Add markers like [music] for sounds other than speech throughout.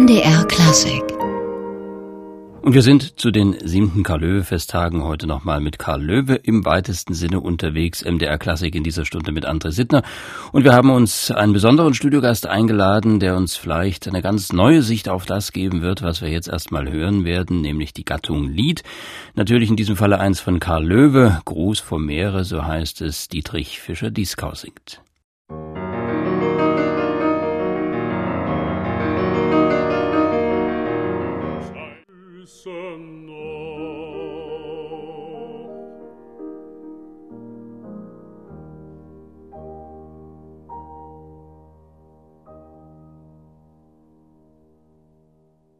MDR Klassik und wir sind zu den siebten Karl-Löwe-Festtagen heute nochmal mit Karl Löwe im weitesten Sinne unterwegs. MDR Klassik in dieser Stunde mit André Sittner. Und wir haben uns einen besonderen Studiogast eingeladen, der uns vielleicht eine ganz neue Sicht auf das geben wird, was wir jetzt erstmal hören werden, nämlich die Gattung Lied. Natürlich in diesem Falle eins von Karl Löwe, Gruß vom Meere, so heißt es, Dietrich Fischer-Dieskau singt.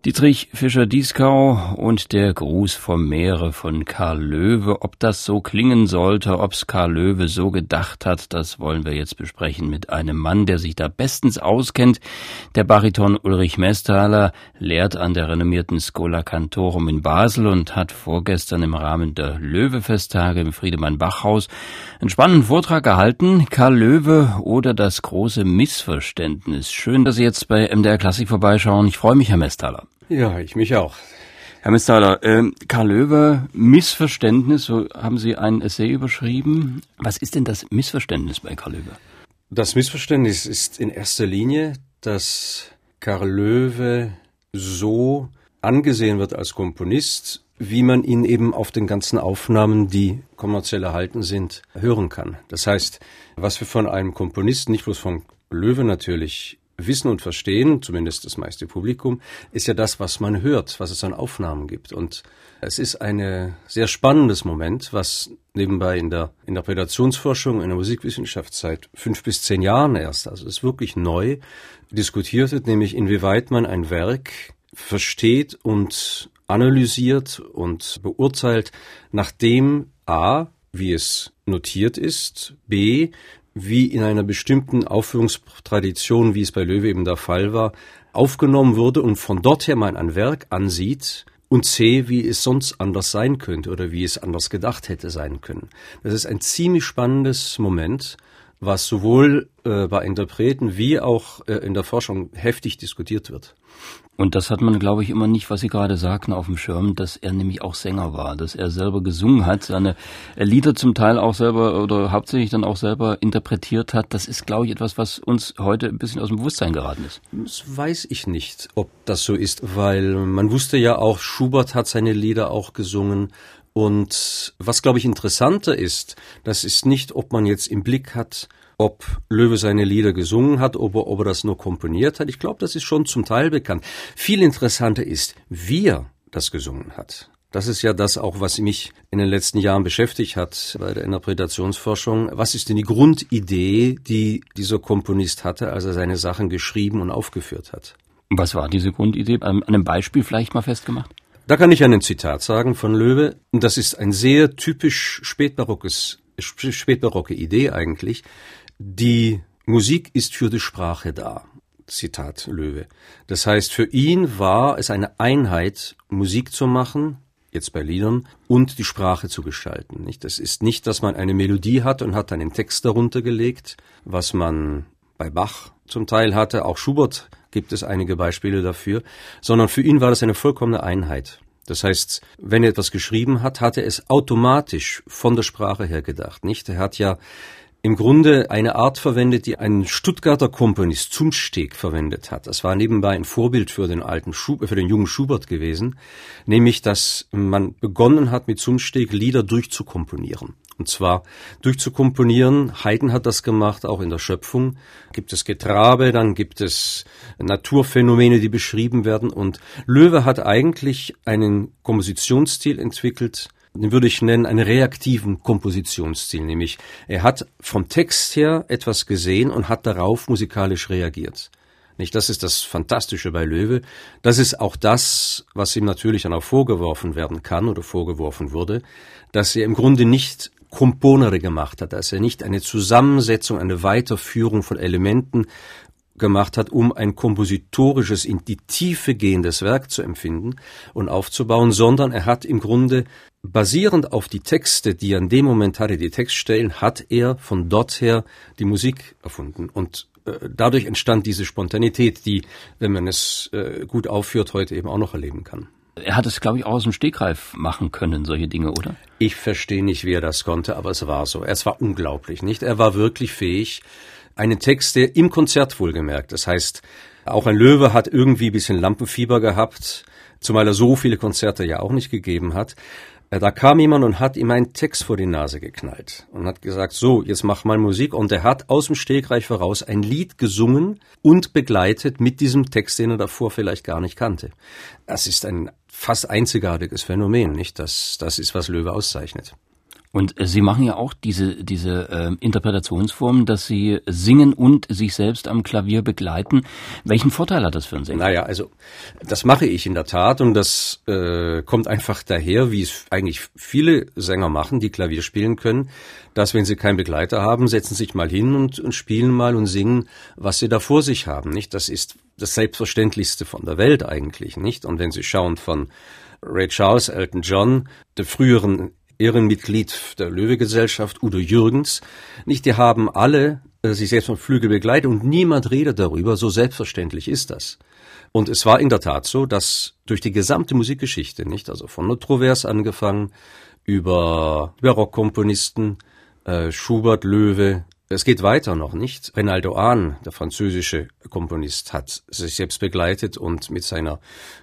Dietrich Fischer-Dieskau und der Gruß vom Meere von Karl Löwe. Ob das so klingen sollte, ob's Karl Löwe so gedacht hat, das wollen wir jetzt besprechen mit einem Mann, der sich da bestens auskennt. Der Bariton Ulrich Mesthaler lehrt an der renommierten Schola Cantorum in Basel und hat vorgestern im Rahmen der Löwe-Festtage im Friedemann-Bach-Haus einen spannenden Vortrag gehalten. Karl Löwe oder das große Missverständnis. Schön, dass Sie jetzt bei MDR Klassik vorbeischauen. Ich freue mich, Herr Mesthaler. Ja, ich mich auch. Herr Misthaler, äh, Karl Löwe, Missverständnis, so haben Sie ein Essay überschrieben. Was ist denn das Missverständnis bei Karl Löwe? Das Missverständnis ist in erster Linie, dass Karl Löwe so angesehen wird als Komponist, wie man ihn eben auf den ganzen Aufnahmen, die kommerziell erhalten sind, hören kann. Das heißt, was wir von einem Komponisten, nicht bloß von Löwe natürlich, Wissen und Verstehen, zumindest das meiste Publikum, ist ja das, was man hört, was es an Aufnahmen gibt. Und es ist ein sehr spannendes Moment, was nebenbei in der Interpretationsforschung, in der Musikwissenschaft seit fünf bis zehn Jahren erst, also ist wirklich neu, diskutiert wird, nämlich inwieweit man ein Werk versteht und analysiert und beurteilt, nachdem A, wie es notiert ist, B, wie in einer bestimmten Aufführungstradition, wie es bei Löwe eben der Fall war, aufgenommen wurde und von dort her man ein Werk ansieht und C, wie es sonst anders sein könnte oder wie es anders gedacht hätte sein können. Das ist ein ziemlich spannendes Moment, was sowohl äh, bei Interpreten wie auch äh, in der Forschung heftig diskutiert wird. Und das hat man, glaube ich, immer nicht, was Sie gerade sagten, auf dem Schirm, dass er nämlich auch Sänger war, dass er selber gesungen hat, seine Lieder zum Teil auch selber oder hauptsächlich dann auch selber interpretiert hat. Das ist, glaube ich, etwas, was uns heute ein bisschen aus dem Bewusstsein geraten ist. Das weiß ich nicht, ob das so ist, weil man wusste ja auch, Schubert hat seine Lieder auch gesungen. Und was, glaube ich, interessanter ist, das ist nicht, ob man jetzt im Blick hat, ob Löwe seine Lieder gesungen hat, ob er, ob er das nur komponiert hat. Ich glaube, das ist schon zum Teil bekannt. Viel interessanter ist, wie er das gesungen hat. Das ist ja das auch, was mich in den letzten Jahren beschäftigt hat bei der Interpretationsforschung. Was ist denn die Grundidee, die dieser Komponist hatte, als er seine Sachen geschrieben und aufgeführt hat? Was war diese Grundidee? An einem Beispiel vielleicht mal festgemacht? Da kann ich einen Zitat sagen von Löwe. Das ist ein sehr typisch spätbarockes, spätbarocke Idee eigentlich. Die Musik ist für die Sprache da. Zitat Löwe. Das heißt, für ihn war es eine Einheit, Musik zu machen, jetzt bei Liedern, und die Sprache zu gestalten. Nicht? Das ist nicht, dass man eine Melodie hat und hat einen Text darunter gelegt, was man bei Bach zum Teil hatte, auch Schubert gibt es einige Beispiele dafür, sondern für ihn war das eine vollkommene Einheit. Das heißt, wenn er etwas geschrieben hat, hat er es automatisch von der Sprache her gedacht, nicht? Er hat ja im Grunde eine Art verwendet, die ein Stuttgarter Komponist Zumsteg verwendet hat. Das war nebenbei ein Vorbild für den alten Schub für den jungen Schubert gewesen, nämlich dass man begonnen hat mit Zumsteg Lieder durchzukomponieren. Und zwar durchzukomponieren. Haydn hat das gemacht, auch in der Schöpfung. Gibt es Getrabe, dann gibt es Naturphänomene, die beschrieben werden. Und Löwe hat eigentlich einen Kompositionsstil entwickelt, den würde ich nennen, einen reaktiven Kompositionsstil, nämlich er hat vom Text her etwas gesehen und hat darauf musikalisch reagiert. Nicht, das ist das Fantastische bei Löwe. Das ist auch das, was ihm natürlich dann auch vorgeworfen werden kann oder vorgeworfen wurde, dass er im Grunde nicht Komponere gemacht hat, dass er nicht eine Zusammensetzung, eine Weiterführung von Elementen gemacht hat, um ein kompositorisches, in die Tiefe gehendes Werk zu empfinden und aufzubauen, sondern er hat im Grunde basierend auf die Texte, die er in dem Moment hatte, die Textstellen, hat er von dort her die Musik erfunden. Und äh, dadurch entstand diese Spontanität, die, wenn man es äh, gut aufführt, heute eben auch noch erleben kann. Er hat es, glaube ich, auch aus dem Stegreif machen können, solche Dinge, oder? Ich verstehe nicht, wie er das konnte, aber es war so. Es war unglaublich, nicht? Er war wirklich fähig, einen Text, der im Konzert wohlgemerkt, das heißt, auch ein Löwe hat irgendwie ein bisschen Lampenfieber gehabt, zumal er so viele Konzerte ja auch nicht gegeben hat. Äh, da kam jemand und hat ihm einen Text vor die Nase geknallt und hat gesagt, so, jetzt mach mal Musik. Und er hat aus dem Stegreich voraus ein Lied gesungen und begleitet mit diesem Text, den er davor vielleicht gar nicht kannte. Das ist ein fast einzigartiges Phänomen, nicht? Das, das ist, was Löwe auszeichnet. Und äh, Sie machen ja auch diese, diese äh, Interpretationsform, dass Sie singen und sich selbst am Klavier begleiten. Welchen Vorteil hat das für einen Sänger? Naja, also das mache ich in der Tat und das äh, kommt einfach daher, wie es eigentlich viele Sänger machen, die Klavier spielen können, dass wenn sie keinen Begleiter haben, setzen sich mal hin und, und spielen mal und singen, was sie da vor sich haben. Nicht? Das ist das Selbstverständlichste von der Welt eigentlich, nicht? Und wenn Sie schauen von Ray Charles, Elton John, der früheren Ehrenmitglied der Löwe-Gesellschaft, Udo Jürgens. Nicht, die haben alle äh, sich selbst vom Flügel begleitet und niemand redet darüber, so selbstverständlich ist das. Und es war in der Tat so, dass durch die gesamte Musikgeschichte, nicht, also von Notrovers angefangen, über Barockkomponisten, äh, Schubert, Löwe, es geht weiter noch nicht. Renaldo Ahn, der französische Komponist, hat sich selbst begleitet und mit seiner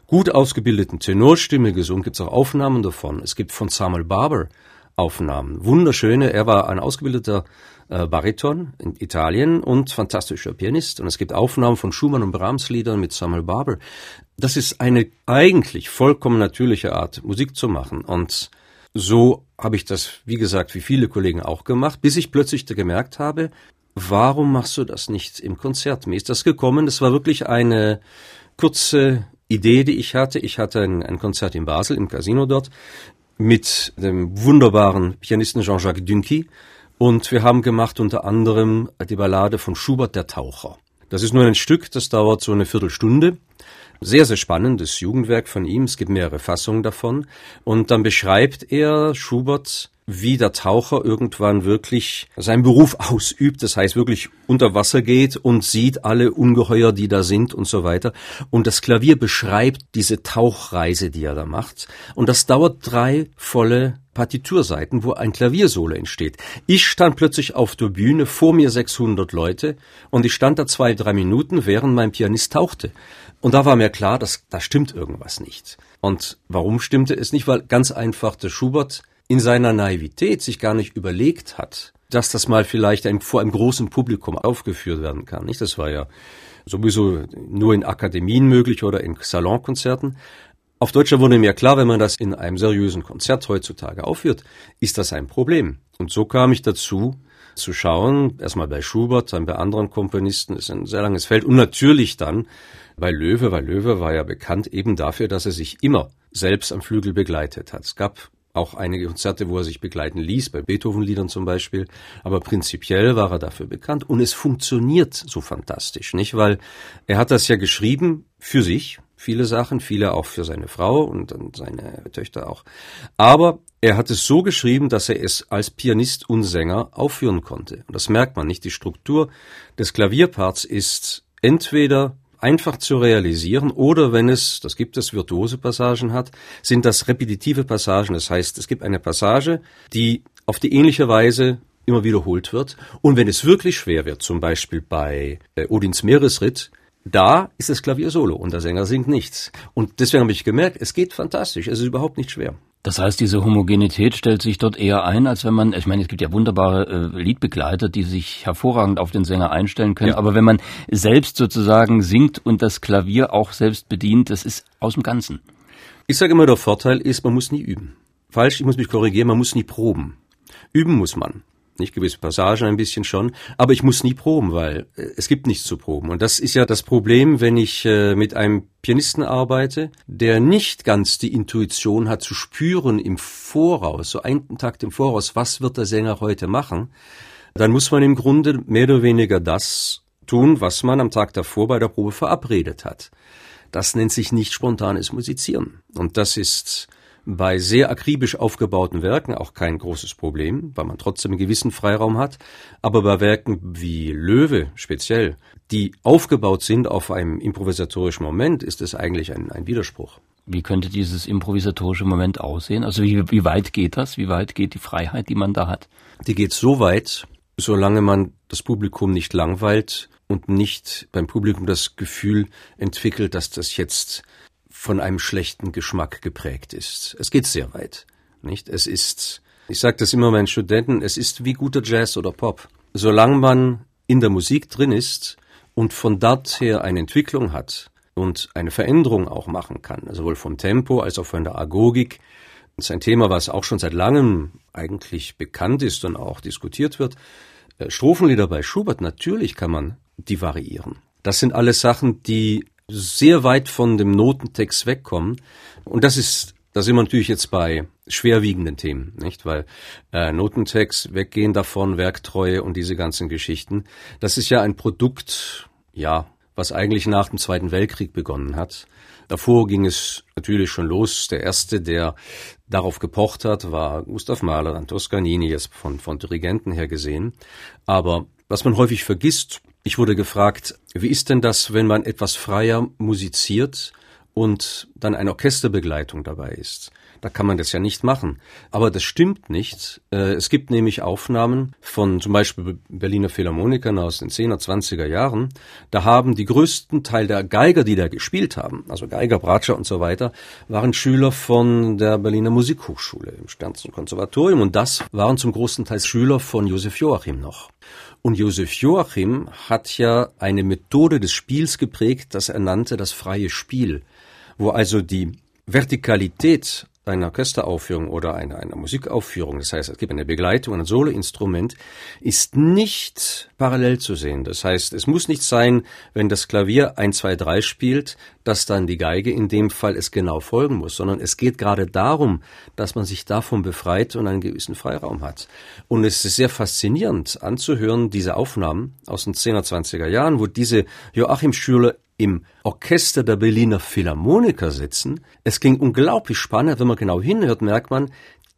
gut ausgebildeten Tenorstimme gesungen. Gibt es auch Aufnahmen davon. Es gibt von Samuel Barber Aufnahmen. Wunderschöne. Er war ein ausgebildeter äh, Bariton in Italien und fantastischer Pianist. Und es gibt Aufnahmen von Schumann und Brahms Liedern mit Samuel Barber. Das ist eine eigentlich vollkommen natürliche Art, Musik zu machen. Und so habe ich das, wie gesagt, wie viele Kollegen auch gemacht, bis ich plötzlich gemerkt habe, warum machst du das nicht im Konzert? Mir ist das gekommen, das war wirklich eine kurze Idee, die ich hatte. Ich hatte ein, ein Konzert in Basel, im Casino dort, mit dem wunderbaren Pianisten Jean-Jacques Dünki. Und wir haben gemacht unter anderem die Ballade von Schubert, der Taucher. Das ist nur ein Stück, das dauert so eine Viertelstunde. Sehr, sehr spannendes Jugendwerk von ihm. Es gibt mehrere Fassungen davon. Und dann beschreibt er Schubert wie der Taucher irgendwann wirklich seinen Beruf ausübt, das heißt wirklich unter Wasser geht und sieht alle Ungeheuer, die da sind und so weiter. Und das Klavier beschreibt diese Tauchreise, die er da macht. Und das dauert drei volle Partiturseiten, wo ein Klaviersolo entsteht. Ich stand plötzlich auf der Bühne, vor mir 600 Leute, und ich stand da zwei, drei Minuten, während mein Pianist tauchte. Und da war mir klar, dass da stimmt irgendwas nicht. Und warum stimmte es nicht? Weil ganz einfach der Schubert in seiner Naivität sich gar nicht überlegt hat, dass das mal vielleicht ein, vor einem großen Publikum aufgeführt werden kann. Nicht? Das war ja sowieso nur in Akademien möglich oder in Salonkonzerten. Auf Deutscher wurde mir klar, wenn man das in einem seriösen Konzert heutzutage aufführt, ist das ein Problem. Und so kam ich dazu, zu schauen, erstmal bei Schubert, dann bei anderen Komponisten, ist ein sehr langes Feld und natürlich dann bei Löwe, weil Löwe war ja bekannt eben dafür, dass er sich immer selbst am Flügel begleitet hat. Es gab auch einige Konzerte, wo er sich begleiten ließ, bei Beethoven-Liedern zum Beispiel. Aber prinzipiell war er dafür bekannt und es funktioniert so fantastisch, nicht? Weil er hat das ja geschrieben für sich, viele Sachen, viele auch für seine Frau und dann seine Töchter auch. Aber er hat es so geschrieben, dass er es als Pianist und Sänger aufführen konnte. Und das merkt man nicht. Die Struktur des Klavierparts ist entweder einfach zu realisieren oder wenn es, das gibt es, virtuose Passagen hat, sind das repetitive Passagen. Das heißt, es gibt eine Passage, die auf die ähnliche Weise immer wiederholt wird. Und wenn es wirklich schwer wird, zum Beispiel bei äh, Odins Meeresritt, da ist das Klavier solo und der Sänger singt nichts. Und deswegen habe ich gemerkt, es geht fantastisch, es ist überhaupt nicht schwer. Das heißt, diese Homogenität stellt sich dort eher ein, als wenn man, ich meine, es gibt ja wunderbare äh, Liedbegleiter, die sich hervorragend auf den Sänger einstellen können, ja. aber wenn man selbst sozusagen singt und das Klavier auch selbst bedient, das ist aus dem Ganzen. Ich sage immer, der Vorteil ist, man muss nie üben. Falsch, ich muss mich korrigieren, man muss nie proben. Üben muss man nicht gewisse Passagen ein bisschen schon, aber ich muss nie proben, weil äh, es gibt nichts zu proben. Und das ist ja das Problem, wenn ich äh, mit einem Pianisten arbeite, der nicht ganz die Intuition hat zu spüren im Voraus, so einen Takt im Voraus, was wird der Sänger heute machen, dann muss man im Grunde mehr oder weniger das tun, was man am Tag davor bei der Probe verabredet hat. Das nennt sich nicht spontanes Musizieren. Und das ist bei sehr akribisch aufgebauten Werken auch kein großes Problem, weil man trotzdem einen gewissen Freiraum hat. Aber bei Werken wie Löwe speziell, die aufgebaut sind auf einem improvisatorischen Moment, ist es eigentlich ein, ein Widerspruch. Wie könnte dieses improvisatorische Moment aussehen? Also wie, wie weit geht das? Wie weit geht die Freiheit, die man da hat? Die geht so weit, solange man das Publikum nicht langweilt und nicht beim Publikum das Gefühl entwickelt, dass das jetzt von einem schlechten Geschmack geprägt ist. Es geht sehr weit, nicht? Es ist, ich sage das immer meinen Studenten, es ist wie guter Jazz oder Pop. Solange man in der Musik drin ist und von dort her eine Entwicklung hat, und eine Veränderung auch machen kann, sowohl vom Tempo als auch von der Agogik. Das ist ein Thema, was auch schon seit langem eigentlich bekannt ist und auch diskutiert wird. Äh, Strophenlieder bei Schubert, natürlich kann man die variieren. Das sind alles Sachen, die sehr weit von dem Notentext wegkommen. Und das ist, da sind wir natürlich jetzt bei schwerwiegenden Themen, nicht? Weil äh, Notentext, weggehen davon, Werktreue und diese ganzen Geschichten. Das ist ja ein Produkt, ja, was eigentlich nach dem Zweiten Weltkrieg begonnen hat. Davor ging es natürlich schon los. Der erste, der darauf gepocht hat, war Gustav Mahler, dann Toscanini, jetzt von, von Dirigenten her gesehen. Aber was man häufig vergisst, ich wurde gefragt, wie ist denn das, wenn man etwas freier musiziert und dann eine Orchesterbegleitung dabei ist? Da kann man das ja nicht machen. Aber das stimmt nicht. Äh, es gibt nämlich Aufnahmen von zum Beispiel Berliner Philharmonikern aus den 10er, 20er Jahren. Da haben die größten Teil der Geiger, die da gespielt haben, also Geiger, Bratscher und so weiter, waren Schüler von der Berliner Musikhochschule im Sternsten Konservatorium. Und das waren zum großen Teil Schüler von Josef Joachim noch. Und Josef Joachim hat ja eine Methode des Spiels geprägt, das er nannte das freie Spiel, wo also die Vertikalität einer Orchesteraufführung oder einer, einer Musikaufführung, das heißt, es gibt eine Begleitung, ein Soloinstrument, ist nicht parallel zu sehen. Das heißt, es muss nicht sein, wenn das Klavier 1, 2, 3 spielt, dass dann die Geige in dem Fall es genau folgen muss, sondern es geht gerade darum, dass man sich davon befreit und einen gewissen Freiraum hat. Und es ist sehr faszinierend anzuhören, diese Aufnahmen aus den 10er, 20er Jahren, wo diese Joachim Schüler im Orchester der Berliner Philharmoniker sitzen. Es ging unglaublich spannend. Wenn man genau hinhört, merkt man,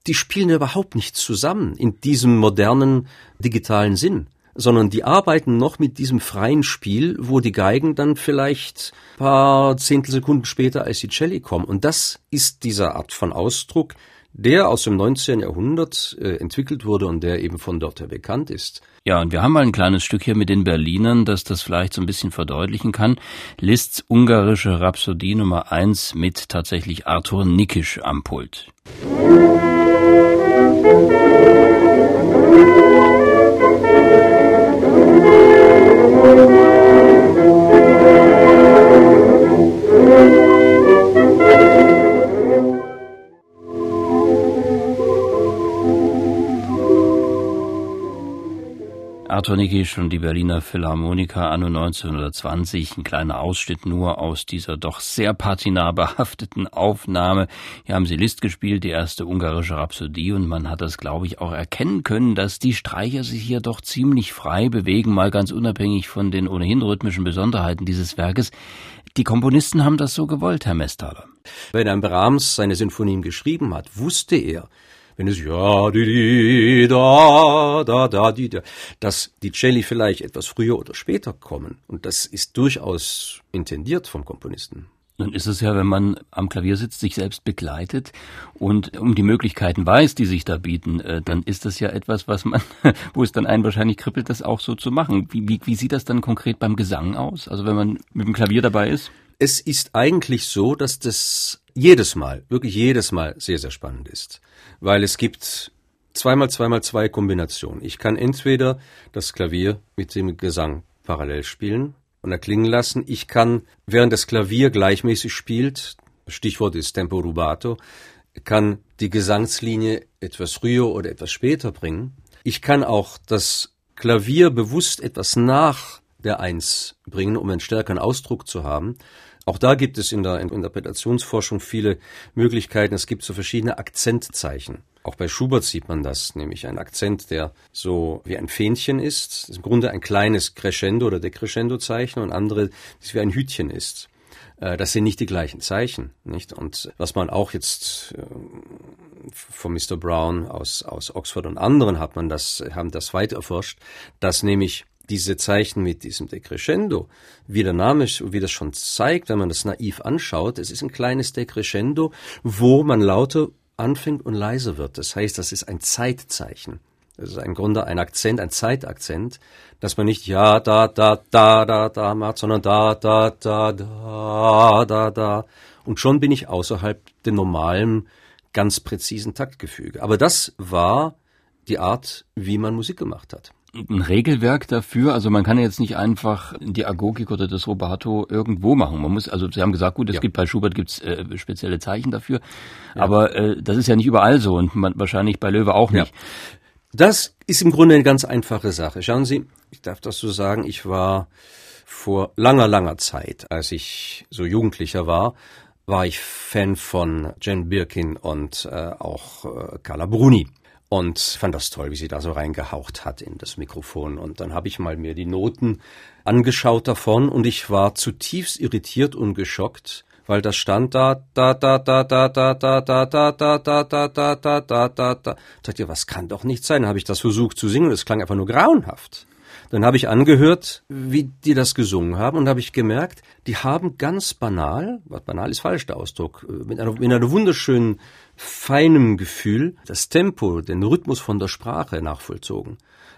die spielen überhaupt nicht zusammen in diesem modernen digitalen Sinn, sondern die arbeiten noch mit diesem freien Spiel, wo die Geigen dann vielleicht paar Zehntelsekunden später als die Celli kommen. Und das ist dieser Art von Ausdruck, der aus dem 19. Jahrhundert äh, entwickelt wurde und der eben von dort her bekannt ist. Ja, und wir haben mal ein kleines Stück hier mit den Berlinern, das das vielleicht so ein bisschen verdeutlichen kann. Liszt's ungarische Rhapsodie Nummer 1 mit tatsächlich Arthur Nikisch am Pult. Arthur Nikisch und die Berliner Philharmoniker anno 1920. Ein kleiner Ausschnitt nur aus dieser doch sehr patina behafteten Aufnahme. Hier haben sie List gespielt, die erste ungarische Rhapsodie, und man hat das, glaube ich, auch erkennen können, dass die Streicher sich hier doch ziemlich frei bewegen, mal ganz unabhängig von den ohnehin rhythmischen Besonderheiten dieses Werkes. Die Komponisten haben das so gewollt, Herr Mestaler. Wenn ein Brahms seine Sinfonien geschrieben hat, wusste er, wenn es ja, di, di, da, da, da, di, da, dass die Celli vielleicht etwas früher oder später kommen. Und das ist durchaus intendiert vom Komponisten. Nun ist es ja, wenn man am Klavier sitzt, sich selbst begleitet und um die Möglichkeiten weiß, die sich da bieten, äh, dann ist das ja etwas, was man, [laughs] wo es dann einen wahrscheinlich kribbelt, das auch so zu machen. Wie, wie, wie sieht das dann konkret beim Gesang aus? Also wenn man mit dem Klavier dabei ist? Es ist eigentlich so, dass das jedes Mal, wirklich jedes Mal sehr, sehr spannend ist. Weil es gibt zweimal zweimal zwei Kombinationen. Ich kann entweder das Klavier mit dem Gesang parallel spielen und erklingen lassen. Ich kann, während das Klavier gleichmäßig spielt, Stichwort ist Tempo rubato, kann die Gesangslinie etwas früher oder etwas später bringen. Ich kann auch das Klavier bewusst etwas nach der Eins bringen, um einen stärkeren Ausdruck zu haben. Auch da gibt es in der Interpretationsforschung viele Möglichkeiten. Es gibt so verschiedene Akzentzeichen. Auch bei Schubert sieht man das, nämlich ein Akzent, der so wie ein Fähnchen ist, das im Grunde ein kleines Crescendo oder Decrescendo-Zeichen und andere, das wie ein Hütchen ist. Äh, das sind nicht die gleichen Zeichen, nicht? Und was man auch jetzt äh, von Mr. Brown aus, aus Oxford und anderen hat man das, haben das weit erforscht, dass nämlich diese Zeichen mit diesem Decrescendo, wie der Name, wie das schon zeigt, wenn man das naiv anschaut, es ist ein kleines Decrescendo, wo man lauter anfängt und leiser wird. Das heißt, das ist ein Zeitzeichen. Das ist im Grunde ein Akzent, ein Zeitakzent, dass man nicht ja, da, da, da, da, da macht, sondern da, da, da, da, da, da. Und schon bin ich außerhalb dem normalen, ganz präzisen Taktgefüge. Aber das war die Art, wie man Musik gemacht hat ein Regelwerk dafür? Also man kann jetzt nicht einfach die Agogik oder das Rubato irgendwo machen. Man muss, also Sie haben gesagt, gut, es ja. gibt bei Schubert gibt's äh, spezielle Zeichen dafür, ja. aber äh, das ist ja nicht überall so und man, wahrscheinlich bei Löwe auch nicht. Ja. Das ist im Grunde eine ganz einfache Sache. Schauen Sie, ich darf das so sagen, ich war vor langer, langer Zeit, als ich so Jugendlicher war, war ich Fan von Jen Birkin und äh, auch äh, Carla Bruni und fand das toll, wie sie da so reingehaucht hat in das Mikrofon. Und dann habe ich mal mir die Noten angeschaut davon und ich war zutiefst irritiert und geschockt, weil das stand da, da, da, da, da, da, da, da, da, da, da, da, da, da, da, da, da. Sagt ihr, was kann doch nicht sein? Dann habe ich das versucht zu singen, es klang einfach nur grauenhaft. Dann habe ich angehört, wie die das gesungen haben und habe ich gemerkt, die haben ganz banal, was banal ist falsch der Ausdruck, mit einer, mit einer wunderschönen, feinem Gefühl das Tempo, den Rhythmus von der Sprache nachvollzogen.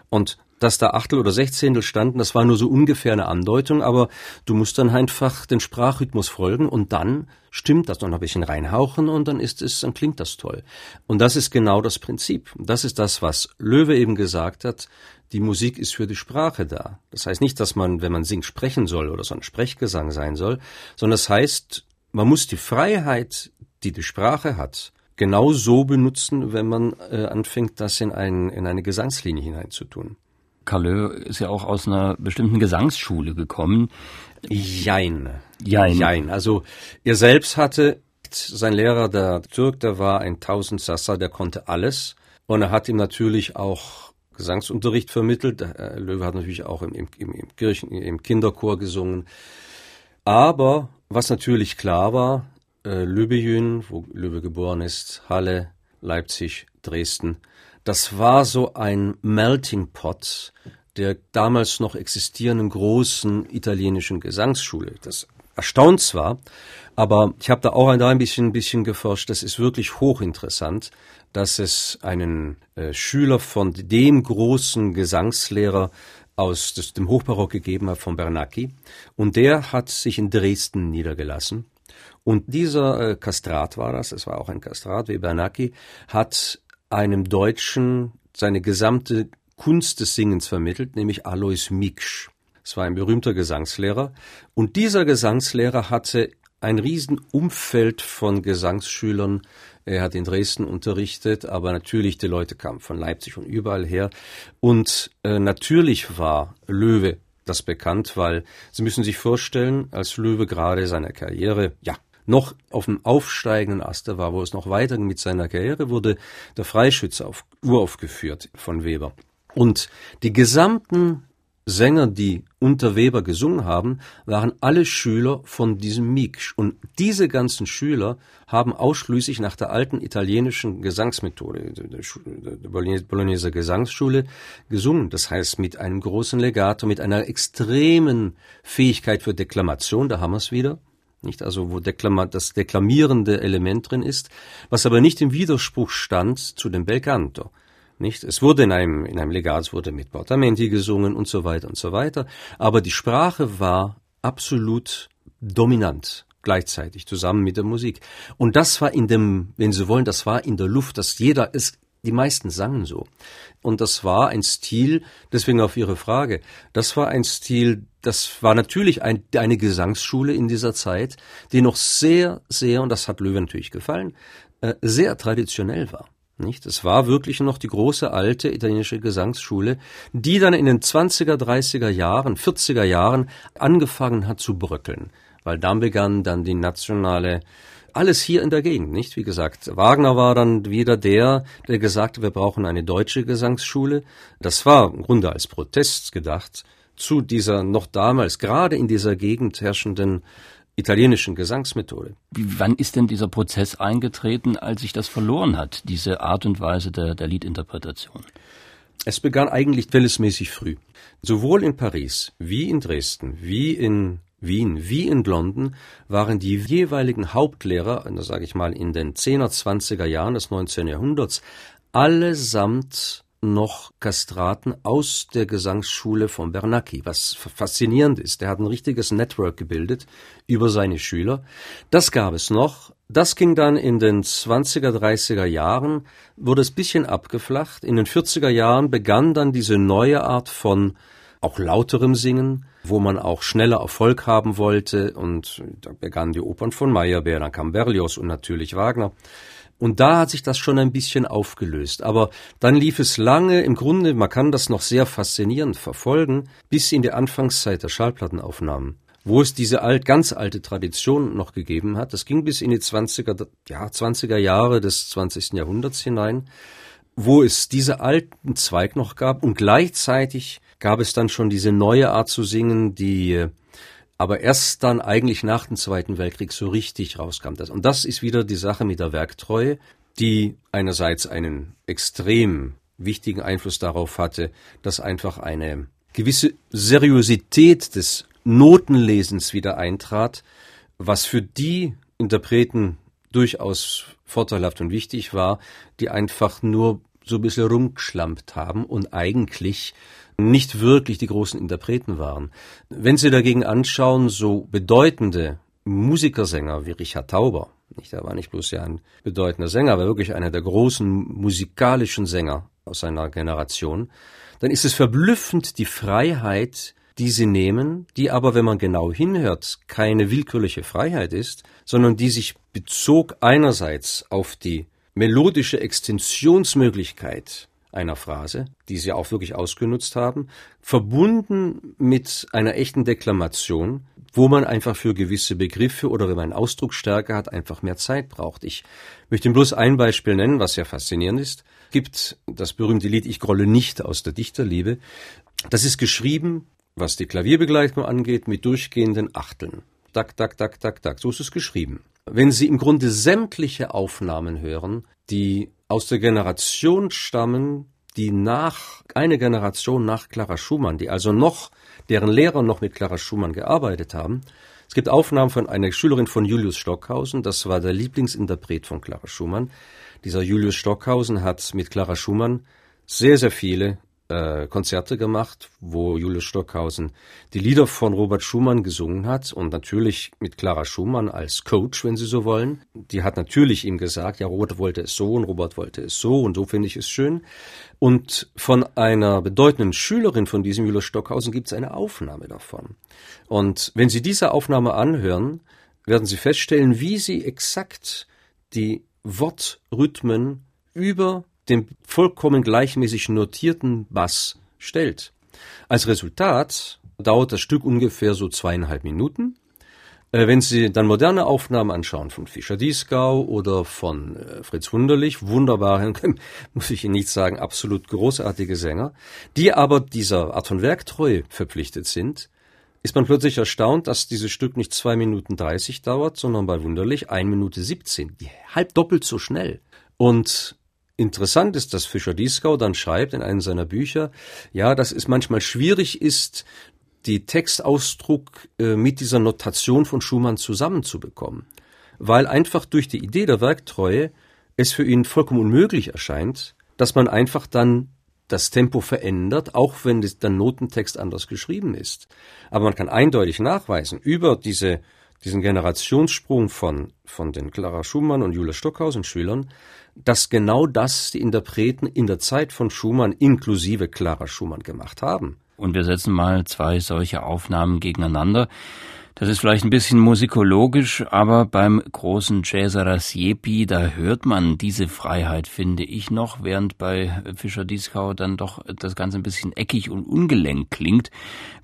Und dass da Achtel oder Sechzehntel standen, das war nur so ungefähr eine Andeutung, aber du musst dann einfach den Sprachrhythmus folgen und dann stimmt das noch ein bisschen reinhauchen und dann ist es, dann klingt das toll. Und das ist genau das Prinzip. Das ist das, was Löwe eben gesagt hat. Die Musik ist für die Sprache da. Das heißt nicht, dass man, wenn man singt, sprechen soll oder so ein Sprechgesang sein soll, sondern das heißt, man muss die Freiheit, die die Sprache hat, genau so benutzen, wenn man äh, anfängt, das in, ein, in eine Gesangslinie hineinzutun. Carlö ist ja auch aus einer bestimmten Gesangsschule gekommen. Jein. Jein. Jein. Also er selbst hatte sein Lehrer, der Türk, der war ein Tausendsasser, der konnte alles. Und er hat ihm natürlich auch Gesangsunterricht vermittelt. Löwe hat natürlich auch im, im, im Kirchen, im Kinderchor gesungen. Aber was natürlich klar war, äh, Lübejün, wo Löwe geboren ist, Halle, Leipzig, Dresden, das war so ein Melting Pot der damals noch existierenden großen italienischen Gesangsschule. Das erstaunt zwar, aber ich habe da auch ein bisschen, ein bisschen geforscht. Das ist wirklich hochinteressant, dass es einen äh, Schüler von dem großen Gesangslehrer aus des, dem Hochbarock gegeben hat, von Bernacchi. Und der hat sich in Dresden niedergelassen. Und dieser äh, Kastrat war das, es war auch ein Kastrat wie Bernacchi, hat einem Deutschen seine gesamte Kunst des Singens vermittelt, nämlich Alois Miksch. Es war ein berühmter Gesangslehrer. Und dieser Gesangslehrer hatte ein Riesenumfeld von Gesangsschülern. Er hat in Dresden unterrichtet, aber natürlich die Leute kamen von Leipzig und überall her. Und äh, natürlich war Löwe das bekannt, weil Sie müssen sich vorstellen, als Löwe gerade seine Karriere, ja, noch auf dem aufsteigenden Aster war, wo es noch weiterging mit seiner Karriere, wurde der Freischütze auf, uraufgeführt von Weber. Und die gesamten Sänger, die unter Weber gesungen haben, waren alle Schüler von diesem Miksch. Und diese ganzen Schüler haben ausschließlich nach der alten italienischen Gesangsmethode, der Bolognese Gesangsschule, gesungen. Das heißt, mit einem großen Legato, mit einer extremen Fähigkeit für Deklamation, da haben wir es wieder, nicht also wo Deklama das deklamierende Element drin ist, was aber nicht im Widerspruch stand zu dem Belcanto. Nicht? Es wurde in einem, in einem Legat, es wurde mit Portamenti gesungen und so weiter und so weiter, aber die Sprache war absolut dominant gleichzeitig zusammen mit der Musik. Und das war in dem, wenn Sie wollen, das war in der Luft, dass jeder, es, die meisten sangen so. Und das war ein Stil, deswegen auf Ihre Frage, das war ein Stil, das war natürlich ein, eine Gesangsschule in dieser Zeit, die noch sehr, sehr, und das hat Löwe natürlich gefallen, äh, sehr traditionell war. Nicht? Es war wirklich noch die große alte italienische Gesangsschule, die dann in den 20er, 30er Jahren, 40er Jahren angefangen hat zu bröckeln, weil dann begann dann die nationale alles hier in der Gegend, nicht? Wie gesagt, Wagner war dann wieder der, der gesagt wir brauchen eine deutsche Gesangsschule. Das war im Grunde als Protest gedacht zu dieser noch damals gerade in dieser Gegend herrschenden italienischen Gesangsmethode. Wie, wann ist denn dieser Prozess eingetreten, als sich das verloren hat, diese Art und Weise der, der Liedinterpretation? Es begann eigentlich verhältnismäßig früh. Sowohl in Paris wie in Dresden wie in Wien wie in London waren die jeweiligen Hauptlehrer, da sage ich mal in den 10er, 20er Jahren des 19. Jahrhunderts, allesamt noch Kastraten aus der Gesangsschule von Bernacchi, was faszinierend ist. Er hat ein richtiges Network gebildet über seine Schüler. Das gab es noch. Das ging dann in den 20er, 30er Jahren, wurde es bisschen abgeflacht. In den 40er Jahren begann dann diese neue Art von auch lauterem Singen, wo man auch schneller Erfolg haben wollte. Und da begannen die Opern von Meyerbeer, dann kam Berlioz und natürlich Wagner. Und da hat sich das schon ein bisschen aufgelöst. Aber dann lief es lange, im Grunde, man kann das noch sehr faszinierend verfolgen, bis in die Anfangszeit der Schallplattenaufnahmen, wo es diese alt, ganz alte Tradition noch gegeben hat. Das ging bis in die 20er, ja, 20er Jahre des 20. Jahrhunderts hinein, wo es diese alten Zweig noch gab und gleichzeitig gab es dann schon diese neue Art zu singen, die aber erst dann eigentlich nach dem Zweiten Weltkrieg so richtig rauskam. Und das ist wieder die Sache mit der Werktreue, die einerseits einen extrem wichtigen Einfluss darauf hatte, dass einfach eine gewisse Seriosität des Notenlesens wieder eintrat, was für die Interpreten durchaus vorteilhaft und wichtig war, die einfach nur so ein bisschen rumgeschlampt haben und eigentlich nicht wirklich die großen Interpreten waren. Wenn Sie dagegen anschauen, so bedeutende Musikersänger wie Richard Tauber, nicht, er war nicht bloß ja ein bedeutender Sänger, aber wirklich einer der großen musikalischen Sänger aus seiner Generation, dann ist es verblüffend die Freiheit, die sie nehmen, die aber, wenn man genau hinhört, keine willkürliche Freiheit ist, sondern die sich bezog einerseits auf die melodische Extensionsmöglichkeit einer Phrase, die sie auch wirklich ausgenutzt haben, verbunden mit einer echten Deklamation, wo man einfach für gewisse Begriffe oder wenn man Ausdrucksstärke hat, einfach mehr Zeit braucht. Ich möchte bloß ein Beispiel nennen, was sehr faszinierend ist. Gibt das berühmte Lied Ich grolle nicht aus der Dichterliebe. Das ist geschrieben, was die Klavierbegleitung angeht, mit durchgehenden Achteln. Tak, tak, tak, tak, tak. So ist es geschrieben. Wenn Sie im Grunde sämtliche Aufnahmen hören, die aus der Generation stammen, die nach, eine Generation nach Clara Schumann, die also noch, deren Lehrer noch mit Clara Schumann gearbeitet haben. Es gibt Aufnahmen von einer Schülerin von Julius Stockhausen, das war der Lieblingsinterpret von Clara Schumann. Dieser Julius Stockhausen hat mit Clara Schumann sehr, sehr viele äh, Konzerte gemacht, wo Julius Stockhausen die Lieder von Robert Schumann gesungen hat und natürlich mit Clara Schumann als Coach, wenn Sie so wollen. Die hat natürlich ihm gesagt, ja, Robert wollte es so und Robert wollte es so und so finde ich es schön. Und von einer bedeutenden Schülerin von diesem Julius Stockhausen gibt es eine Aufnahme davon. Und wenn Sie diese Aufnahme anhören, werden Sie feststellen, wie sie exakt die Wortrhythmen über dem vollkommen gleichmäßig notierten Bass stellt. Als Resultat dauert das Stück ungefähr so zweieinhalb Minuten. Äh, wenn Sie dann moderne Aufnahmen anschauen von Fischer Dieskau oder von äh, Fritz Wunderlich, wunderbare, [laughs] muss ich Ihnen nicht sagen, absolut großartige Sänger, die aber dieser Art von Werk treu verpflichtet sind, ist man plötzlich erstaunt, dass dieses Stück nicht zwei Minuten dreißig dauert, sondern bei Wunderlich ein Minute siebzehn, halb doppelt so schnell. Und Interessant ist, dass Fischer Dieskau dann schreibt in einem seiner Bücher, ja, dass es manchmal schwierig ist, die Textausdruck äh, mit dieser Notation von Schumann zusammenzubekommen, weil einfach durch die Idee der Werktreue es für ihn vollkommen unmöglich erscheint, dass man einfach dann das Tempo verändert, auch wenn der Notentext anders geschrieben ist. Aber man kann eindeutig nachweisen, über diese, diesen Generationssprung von, von den Clara Schumann und Julius Stockhausen Schülern, dass genau das die Interpreten in der Zeit von Schumann inklusive Clara Schumann gemacht haben. Und wir setzen mal zwei solche Aufnahmen gegeneinander. Das ist vielleicht ein bisschen musikologisch, aber beim großen Cesare Siepi, da hört man diese Freiheit, finde ich noch, während bei Fischer Dieskau dann doch das Ganze ein bisschen eckig und ungelenk klingt.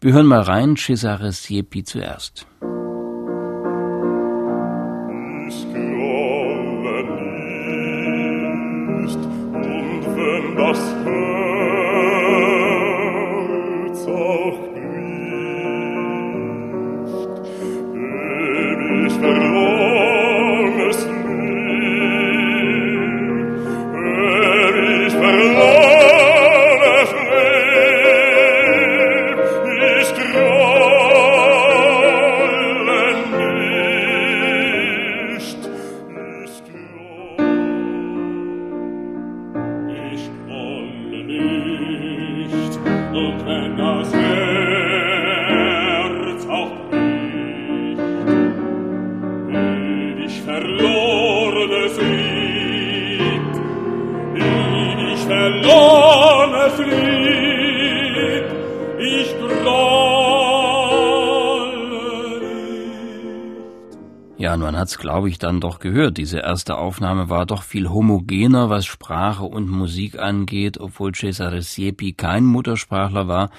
Wir hören mal rein, Cesare Siepi zuerst. Hat's, glaube ich, dann doch gehört. Diese erste Aufnahme war doch viel homogener, was Sprache und Musik angeht, obwohl Cesare Siepi kein Muttersprachler war.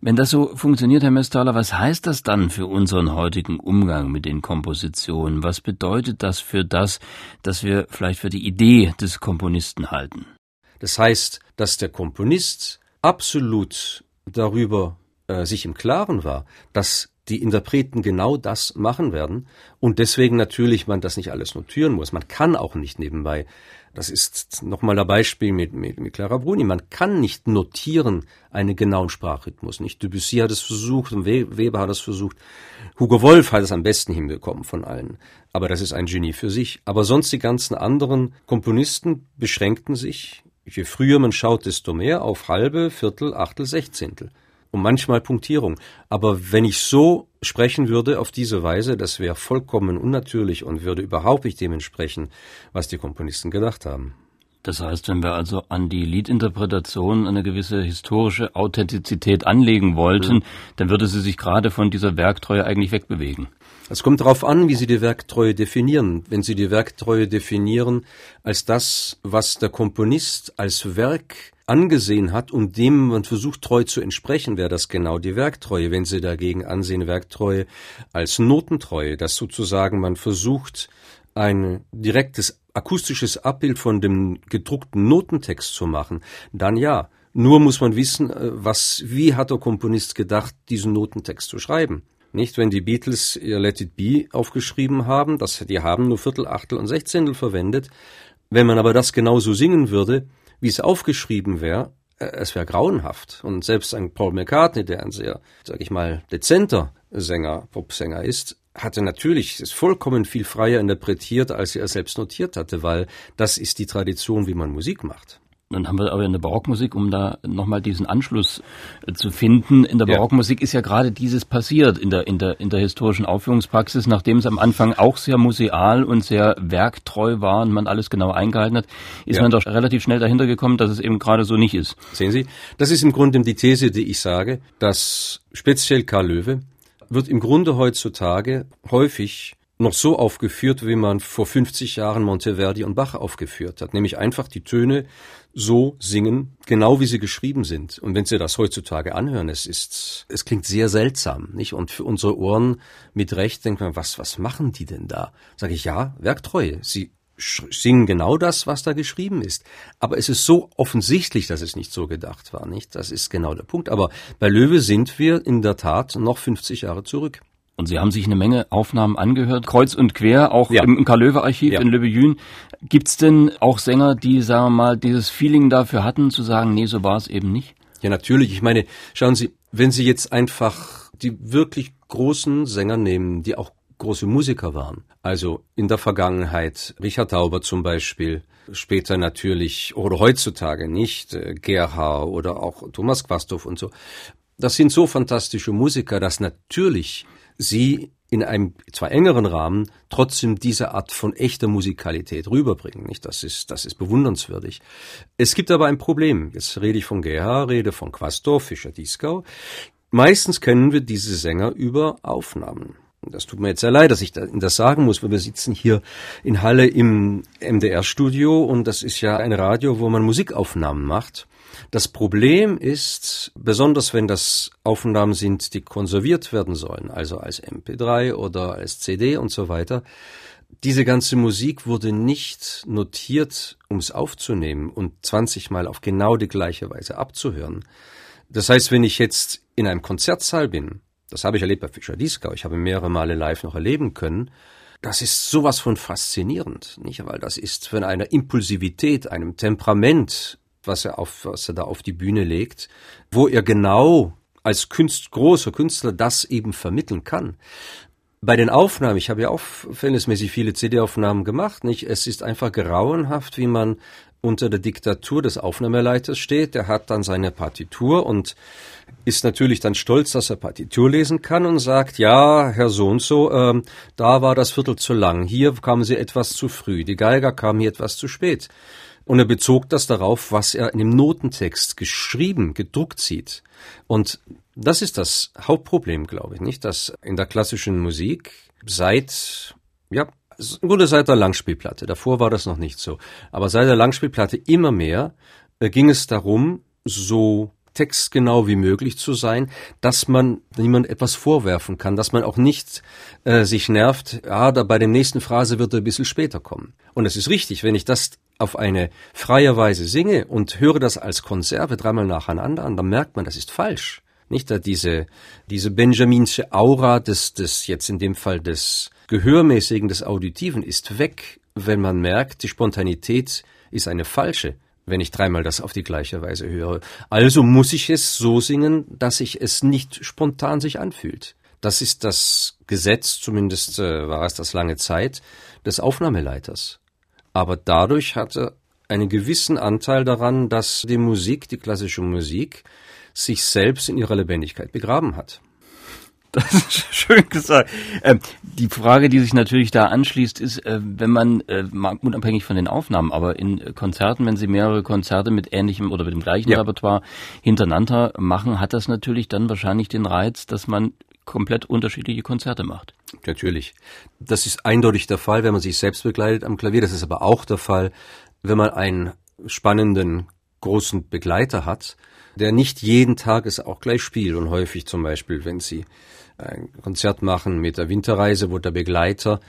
Wenn das so funktioniert, Herr Mestaler, was heißt das dann für unseren heutigen Umgang mit den Kompositionen? Was bedeutet das für das, dass wir vielleicht für die Idee des Komponisten halten? Das heißt, dass der Komponist absolut darüber äh, sich im Klaren war, dass die Interpreten genau das machen werden und deswegen natürlich man das nicht alles notieren muss. Man kann auch nicht nebenbei. Das ist nochmal ein Beispiel mit, mit, mit Clara Bruni. Man kann nicht notieren einen genauen Sprachrhythmus. Nicht Debussy hat es versucht Weber hat es versucht. Hugo Wolf hat es am besten hinbekommen von allen. Aber das ist ein Genie für sich. Aber sonst die ganzen anderen Komponisten beschränkten sich, je früher man schaut, desto mehr auf halbe, Viertel, Achtel, Sechzehntel und manchmal Punktierung. Aber wenn ich so sprechen würde auf diese Weise, das wäre vollkommen unnatürlich und würde überhaupt nicht dementsprechend, was die Komponisten gedacht haben. Das heißt, wenn wir also an die Liedinterpretation eine gewisse historische Authentizität anlegen wollten, mhm. dann würde sie sich gerade von dieser Werktreue eigentlich wegbewegen. Es kommt darauf an, wie Sie die Werktreue definieren. Wenn Sie die Werktreue definieren als das, was der Komponist als Werk angesehen hat und dem man versucht treu zu entsprechen, wäre das genau die Werktreue. Wenn Sie dagegen ansehen Werktreue als Notentreue, dass sozusagen man versucht, ein direktes akustisches Abbild von dem gedruckten Notentext zu machen, dann ja. Nur muss man wissen, äh, was, wie hat der Komponist gedacht, diesen Notentext zu schreiben. Nicht, wenn die Beatles ihr Let It Be aufgeschrieben haben, das, die haben nur Viertel, Achtel und Sechzehntel verwendet. Wenn man aber das genauso singen würde, wie es aufgeschrieben wäre, äh, es wäre grauenhaft. Und selbst ein Paul McCartney, der ein sehr, sag ich mal, dezenter Sänger, Popsänger ist, hatte natürlich es vollkommen viel freier interpretiert, als er selbst notiert hatte, weil das ist die Tradition, wie man Musik macht. Dann haben wir aber in der Barockmusik, um da nochmal diesen Anschluss äh, zu finden, in der Barockmusik ist ja gerade dieses passiert in der, in der, in der historischen Aufführungspraxis, nachdem es am Anfang auch sehr museal und sehr werktreu war und man alles genau eingehalten hat, ist ja. man doch relativ schnell dahinter gekommen, dass es eben gerade so nicht ist. Sehen Sie, das ist im Grunde die These, die ich sage, dass speziell Karl Löwe wird im Grunde heutzutage häufig noch so aufgeführt, wie man vor 50 Jahren Monteverdi und Bach aufgeführt hat, nämlich einfach die Töne so singen, genau wie sie geschrieben sind. Und wenn Sie das heutzutage anhören, es ist, es klingt sehr seltsam, nicht? Und für unsere Ohren mit Recht denkt man, was, was machen die denn da? Sage ich, ja, Werktreue. Sie singen genau das, was da geschrieben ist. Aber es ist so offensichtlich, dass es nicht so gedacht war, nicht? Das ist genau der Punkt. Aber bei Löwe sind wir in der Tat noch 50 Jahre zurück. Und Sie haben sich eine Menge Aufnahmen angehört, kreuz und quer, auch ja. im Karl-Löwe-Archiv ja. in Löwe-Jün. Gibt's denn auch Sänger, die, sagen wir mal, dieses Feeling dafür hatten, zu sagen, nee, so war es eben nicht? Ja, natürlich. Ich meine, schauen Sie, wenn Sie jetzt einfach die wirklich großen Sänger nehmen, die auch große Musiker waren, also in der Vergangenheit, Richard Tauber zum Beispiel, später natürlich, oder heutzutage nicht, äh, Gerhard oder auch Thomas Quasthoff und so. Das sind so fantastische Musiker, dass natürlich sie in einem zwar engeren Rahmen trotzdem diese Art von echter Musikalität rüberbringen. Nicht? Das ist, das ist bewundernswürdig. Es gibt aber ein Problem. Jetzt rede ich von Gerhard, rede von Quastor, Fischer Dieskau. Meistens kennen wir diese Sänger über Aufnahmen. Das tut mir jetzt sehr leid, dass ich das sagen muss, weil wir sitzen hier in Halle im MDR-Studio und das ist ja ein Radio, wo man Musikaufnahmen macht. Das Problem ist, besonders wenn das Aufnahmen sind, die konserviert werden sollen, also als MP3 oder als CD und so weiter, diese ganze Musik wurde nicht notiert, um es aufzunehmen und 20 Mal auf genau die gleiche Weise abzuhören. Das heißt, wenn ich jetzt in einem Konzertsaal bin, das habe ich erlebt bei Fischer Dieskau, ich habe mehrere Male live noch erleben können, das ist sowas von faszinierend, nicht? Weil das ist von einer Impulsivität, einem Temperament, was er auf, was er da auf die Bühne legt, wo er genau als Künst, großer Künstler das eben vermitteln kann. Bei den Aufnahmen, ich habe ja auch verhältnismäßig viele CD-Aufnahmen gemacht, nicht? Es ist einfach grauenhaft, wie man unter der Diktatur des Aufnahmeleiters steht. Der hat dann seine Partitur und ist natürlich dann stolz, dass er Partitur lesen kann und sagt, ja, Herr so und so, ähm, da war das Viertel zu lang, hier kamen Sie etwas zu früh, die Geiger kamen hier etwas zu spät. Und er bezog das darauf, was er in dem Notentext geschrieben, gedruckt sieht. Und das ist das Hauptproblem, glaube ich, nicht, dass in der klassischen Musik seit, ja, im seit der Langspielplatte, davor war das noch nicht so, aber seit der Langspielplatte immer mehr äh, ging es darum, so textgenau wie möglich zu sein, dass man niemand etwas vorwerfen kann, dass man auch nicht äh, sich nervt, ja, da bei der nächsten Phrase wird er ein bisschen später kommen. Und es ist richtig, wenn ich das auf eine freie Weise singe und höre das als Konserve dreimal nacheinander an, dann merkt man, das ist falsch. Nicht da diese, diese Benjaminsche Aura des, des, jetzt in dem Fall des Gehörmäßigen, des Auditiven ist weg, wenn man merkt, die Spontanität ist eine falsche wenn ich dreimal das auf die gleiche Weise höre. Also muss ich es so singen, dass sich es nicht spontan sich anfühlt. Das ist das Gesetz, zumindest äh, war es das lange Zeit, des Aufnahmeleiters. Aber dadurch hatte einen gewissen Anteil daran, dass die Musik, die klassische Musik, sich selbst in ihrer Lebendigkeit begraben hat. [laughs] Das ist schön gesagt. Ähm, die Frage, die sich natürlich da anschließt, ist, äh, wenn man, äh, unabhängig von den Aufnahmen, aber in Konzerten, wenn Sie mehrere Konzerte mit ähnlichem oder mit dem gleichen ja. Repertoire hintereinander machen, hat das natürlich dann wahrscheinlich den Reiz, dass man komplett unterschiedliche Konzerte macht. Natürlich. Das ist eindeutig der Fall, wenn man sich selbst begleitet am Klavier. Das ist aber auch der Fall, wenn man einen spannenden, großen Begleiter hat, der nicht jeden Tag es auch gleich spielt und häufig zum Beispiel, wenn Sie ein Konzert machen mit der Winterreise, wo der Begleiter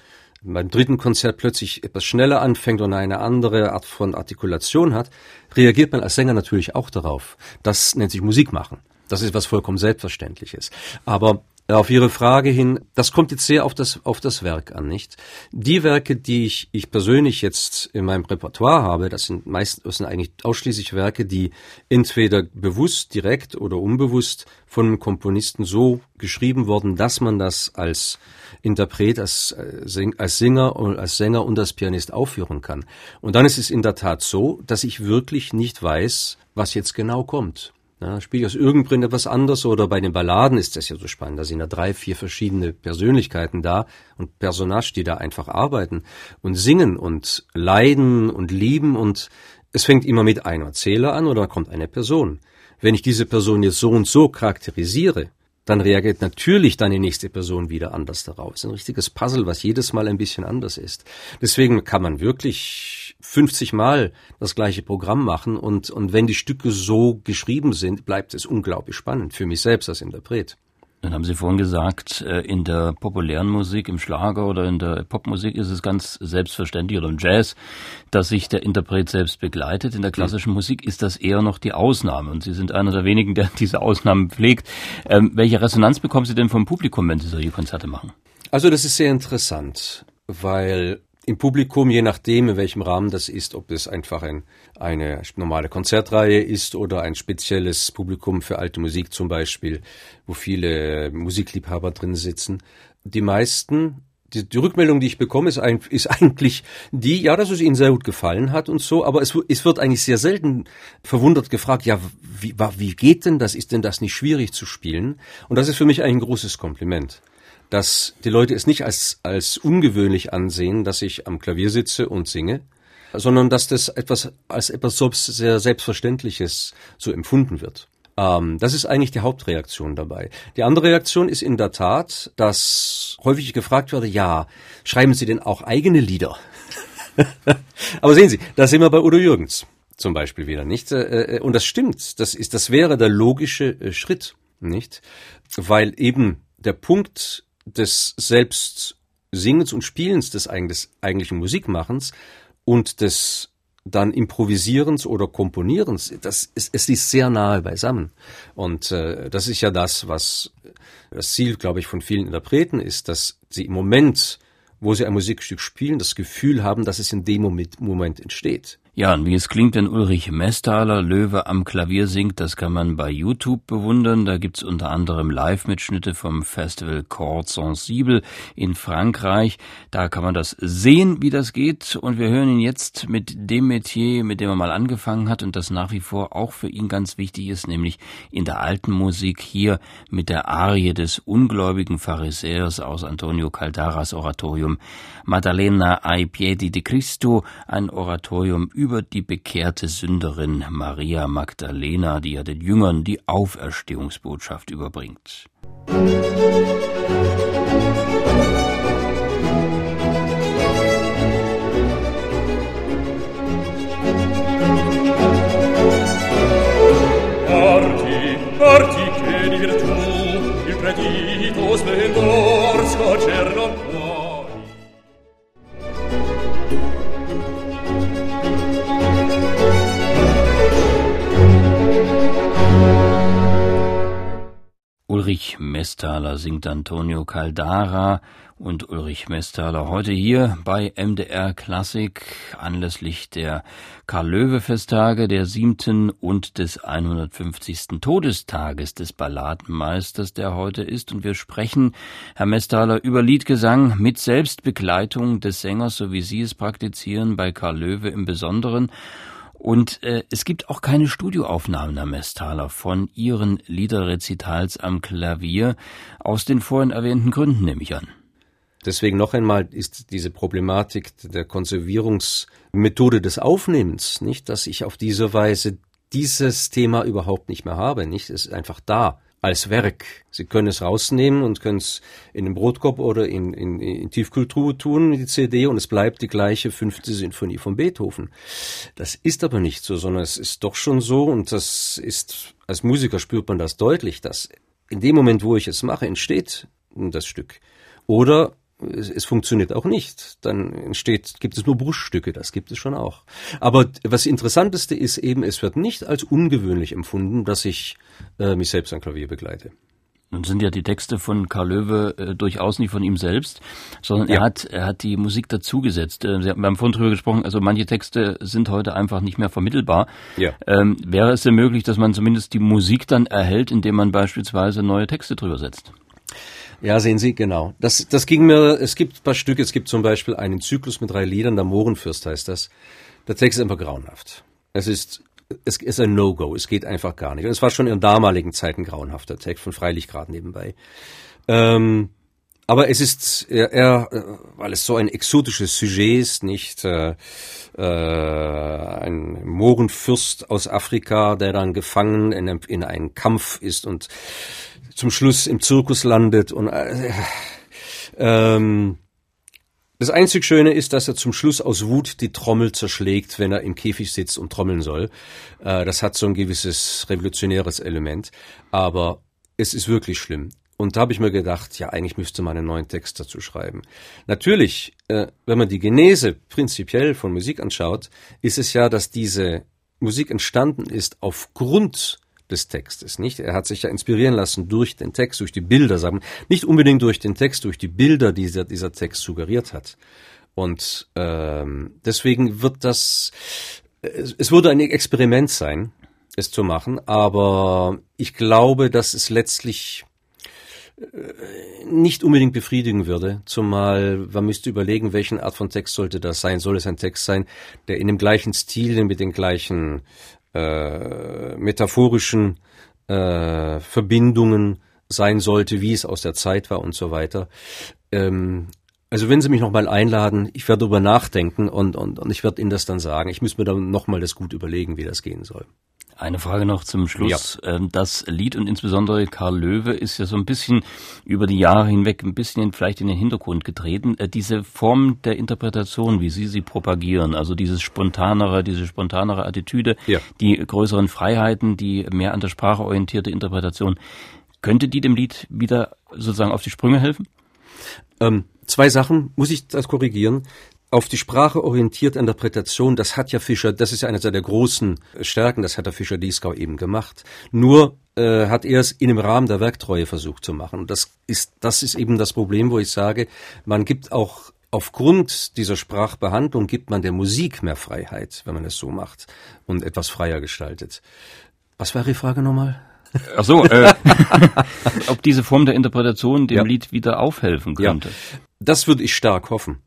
beim dritten Konzert plötzlich etwas schneller anfängt und eine andere Art von Artikulation hat, reagiert man als Sänger natürlich auch darauf. Das nennt sich Musik machen. Das ist was vollkommen Selbstverständliches. Aber auf Ihre Frage hin, das kommt jetzt sehr auf das, auf das Werk an, nicht? Die Werke, die ich, ich persönlich jetzt in meinem Repertoire habe, das sind meist, das sind eigentlich ausschließlich Werke, die entweder bewusst, direkt oder unbewusst von einem Komponisten so geschrieben wurden, dass man das als Interpret, als, äh, als Singer, als Sänger und als Pianist aufführen kann. Und dann ist es in der Tat so, dass ich wirklich nicht weiß, was jetzt genau kommt. Spiele ich aus irgendeinem Grund etwas anders oder bei den Balladen ist das ja so spannend. Da sind ja drei, vier verschiedene Persönlichkeiten da und Personage, die da einfach arbeiten und singen und leiden und lieben und es fängt immer mit einem Erzähler an oder kommt eine Person. Wenn ich diese Person jetzt so und so charakterisiere, dann reagiert natürlich dann die nächste Person wieder anders darauf. Es ist ein richtiges Puzzle, was jedes Mal ein bisschen anders ist. Deswegen kann man wirklich 50 Mal das gleiche Programm machen und, und wenn die Stücke so geschrieben sind, bleibt es unglaublich spannend für mich selbst als Interpret. Dann haben Sie vorhin gesagt, äh, in der populären Musik, im Schlager oder in der Popmusik ist es ganz selbstverständlich oder im Jazz, dass sich der Interpret selbst begleitet. In der klassischen Musik ist das eher noch die Ausnahme und Sie sind einer der wenigen, der [laughs] diese Ausnahmen pflegt. Ähm, welche Resonanz bekommen Sie denn vom Publikum, wenn Sie solche Konzerte machen? Also das ist sehr interessant, weil im Publikum, je nachdem, in welchem Rahmen das ist, ob es einfach ein, eine normale Konzertreihe ist oder ein spezielles Publikum für alte Musik zum Beispiel, wo viele Musikliebhaber drin sitzen. Die meisten, die, die Rückmeldung, die ich bekomme, ist, ein, ist [laughs] eigentlich die, ja, dass es ihnen sehr gut gefallen hat und so, aber es, es wird eigentlich sehr selten verwundert gefragt, ja, wie, wie geht denn das? Ist denn das nicht schwierig zu spielen? Und das ist für mich ein großes Kompliment dass die Leute es nicht als, als ungewöhnlich ansehen, dass ich am Klavier sitze und singe, sondern dass das etwas als etwas sehr Selbstverständliches so empfunden wird. Ähm, das ist eigentlich die Hauptreaktion dabei. Die andere Reaktion ist in der Tat, dass häufig gefragt wurde, ja, schreiben Sie denn auch eigene Lieder? [laughs] Aber sehen Sie, da sind wir bei Udo Jürgens zum Beispiel wieder, nicht? Äh, äh, und das stimmt. Das ist, das wäre der logische äh, Schritt, nicht? Weil eben der Punkt des Selbstsingens und Spielens des eigentlichen Musikmachens und des dann Improvisierens oder Komponierens, das ist, es ist sehr nahe beisammen. Und äh, das ist ja das, was das Ziel, glaube ich, von vielen Interpreten ist, dass sie im Moment wo sie ein Musikstück spielen, das Gefühl haben, dass es in dem Moment entsteht. Ja, und wie es klingt, wenn Ulrich Mestaler Löwe am Klavier singt, das kann man bei YouTube bewundern. Da gibt's unter anderem Live-Mitschnitte vom Festival Chord Sensible in Frankreich. Da kann man das sehen, wie das geht. Und wir hören ihn jetzt mit dem Metier, mit dem er mal angefangen hat und das nach wie vor auch für ihn ganz wichtig ist, nämlich in der alten Musik hier mit der Arie des ungläubigen Pharisäers aus Antonio Caldaras Oratorium Maddalena ai piedi di Cristo, ein Oratorium über über die bekehrte Sünderin Maria Magdalena, die ja den Jüngern die Auferstehungsbotschaft überbringt. Parti, Mestaler singt Antonio Caldara und Ulrich Mestaler heute hier bei MDR Klassik anlässlich der Karl-Löwe-Festtage, der siebten und des 150. Todestages des Balladenmeisters, der heute ist. Und wir sprechen, Herr Mestaler, über Liedgesang mit Selbstbegleitung des Sängers, so wie Sie es praktizieren, bei Karl Löwe im Besonderen. Und äh, es gibt auch keine Studioaufnahmen, Herr Mestaler, von Ihren Liederrezitals am Klavier, aus den vorhin erwähnten Gründen nehme ich an. Deswegen noch einmal ist diese Problematik der Konservierungsmethode des Aufnehmens, nicht, dass ich auf diese Weise dieses Thema überhaupt nicht mehr habe, nicht, es ist einfach da als Werk. Sie können es rausnehmen und können es in den Brotkorb oder in, in, in Tiefkultur tun, die CD, und es bleibt die gleiche fünfte Sinfonie von Beethoven. Das ist aber nicht so, sondern es ist doch schon so, und das ist, als Musiker spürt man das deutlich, dass in dem Moment, wo ich es mache, entsteht das Stück. Oder es, es, funktioniert auch nicht. Dann entsteht, gibt es nur Bruchstücke, das gibt es schon auch. Aber was Interessanteste ist eben, es wird nicht als ungewöhnlich empfunden, dass ich äh, mich selbst am Klavier begleite. Nun sind ja die Texte von Karl Löwe äh, durchaus nicht von ihm selbst, sondern ja. er hat er hat die Musik dazugesetzt. Äh, Sie haben, wir haben vorhin drüber gesprochen, also manche Texte sind heute einfach nicht mehr vermittelbar. Ja. Ähm, wäre es denn möglich, dass man zumindest die Musik dann erhält, indem man beispielsweise neue Texte drüber setzt? Ja, sehen Sie, genau. Das, das ging mir, es gibt ein paar Stücke, es gibt zum Beispiel einen Zyklus mit drei Liedern, der Mohrenfürst heißt das. Der Text ist einfach grauenhaft. Es ist, es ist ein No-Go, es geht einfach gar nicht. Und es war schon in damaligen Zeiten grauenhafter Text, von Freilich gerade nebenbei. Ähm, aber es ist, er, er, weil es so ein exotisches Sujet ist, nicht äh, äh, ein Mohrenfürst aus Afrika, der dann gefangen in, in einen Kampf ist und zum Schluss im Zirkus landet und äh, ähm, das einzig Schöne ist, dass er zum Schluss aus Wut die Trommel zerschlägt, wenn er im Käfig sitzt und trommeln soll. Äh, das hat so ein gewisses revolutionäres Element, aber es ist wirklich schlimm. Und da habe ich mir gedacht, ja, eigentlich müsste man einen neuen Text dazu schreiben. Natürlich, äh, wenn man die Genese prinzipiell von Musik anschaut, ist es ja, dass diese Musik entstanden ist aufgrund des Textes, nicht? Er hat sich ja inspirieren lassen durch den Text, durch die Bilder, sagen, nicht unbedingt durch den Text, durch die Bilder, die dieser, dieser Text suggeriert hat. Und ähm, deswegen wird das, es, es würde ein Experiment sein, es zu machen, aber ich glaube, dass es letztlich äh, nicht unbedingt befriedigen würde, zumal man müsste überlegen, welchen Art von Text sollte das sein. Soll es ein Text sein, der in dem gleichen Stil, mit den gleichen äh, metaphorischen äh, Verbindungen sein sollte, wie es aus der Zeit war und so weiter. Ähm, also wenn Sie mich nochmal einladen, ich werde darüber nachdenken und, und, und ich werde Ihnen das dann sagen. Ich muss mir dann nochmal das gut überlegen, wie das gehen soll. Eine Frage noch zum Schluss. Ja. Ähm, das Lied und insbesondere Karl Löwe ist ja so ein bisschen über die Jahre hinweg ein bisschen vielleicht in den Hintergrund getreten. Äh, diese Form der Interpretation, wie Sie sie propagieren, also dieses spontanere, diese spontanere Attitüde, ja. die größeren Freiheiten, die mehr an der Sprache orientierte Interpretation, könnte die dem Lied wieder sozusagen auf die Sprünge helfen? Ähm, zwei Sachen muss ich das korrigieren auf die Sprache orientierte Interpretation, das hat ja Fischer, das ist ja einer seiner großen Stärken, das hat der Fischer Dieskau eben gemacht. Nur äh, hat er es in dem Rahmen der Werktreue versucht zu machen. Und das ist, das ist eben das Problem, wo ich sage, man gibt auch aufgrund dieser Sprachbehandlung gibt man der Musik mehr Freiheit, wenn man es so macht und etwas freier gestaltet. Was war Ihre Frage nochmal? Ach so, äh, [laughs] ob diese Form der Interpretation dem ja. Lied wieder aufhelfen könnte. Ja, das würde ich stark hoffen.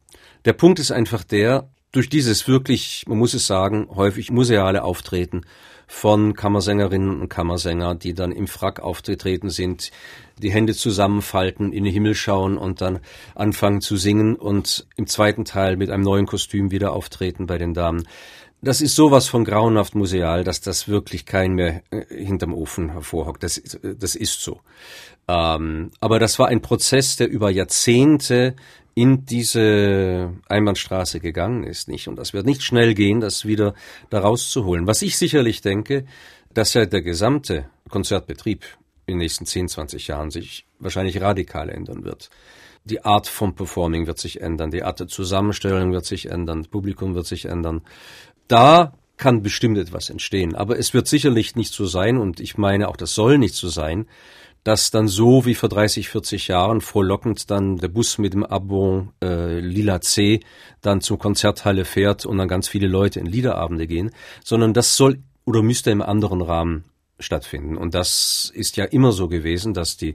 Der Punkt ist einfach der, durch dieses wirklich, man muss es sagen, häufig museale Auftreten von Kammersängerinnen und Kammersänger, die dann im Frack aufgetreten sind, die Hände zusammenfalten, in den Himmel schauen und dann anfangen zu singen und im zweiten Teil mit einem neuen Kostüm wieder auftreten bei den Damen. Das ist sowas von grauenhaft museal, dass das wirklich kein mehr äh, hinterm Ofen hervorhockt. Das, das ist so. Ähm, aber das war ein Prozess, der über Jahrzehnte in diese Einbahnstraße gegangen ist, nicht? Und das wird nicht schnell gehen, das wieder da rauszuholen. Was ich sicherlich denke, dass ja der gesamte Konzertbetrieb in den nächsten 10, 20 Jahren sich wahrscheinlich radikal ändern wird. Die Art vom Performing wird sich ändern, die Art der Zusammenstellung wird sich ändern, das Publikum wird sich ändern. Da kann bestimmt etwas entstehen, aber es wird sicherlich nicht so sein und ich meine auch, das soll nicht so sein, dass dann so wie vor 30, 40 Jahren frohlockend dann der Bus mit dem Abo äh, Lila C dann zur Konzerthalle fährt und dann ganz viele Leute in Liederabende gehen, sondern das soll oder müsste im anderen Rahmen stattfinden. Und das ist ja immer so gewesen, dass die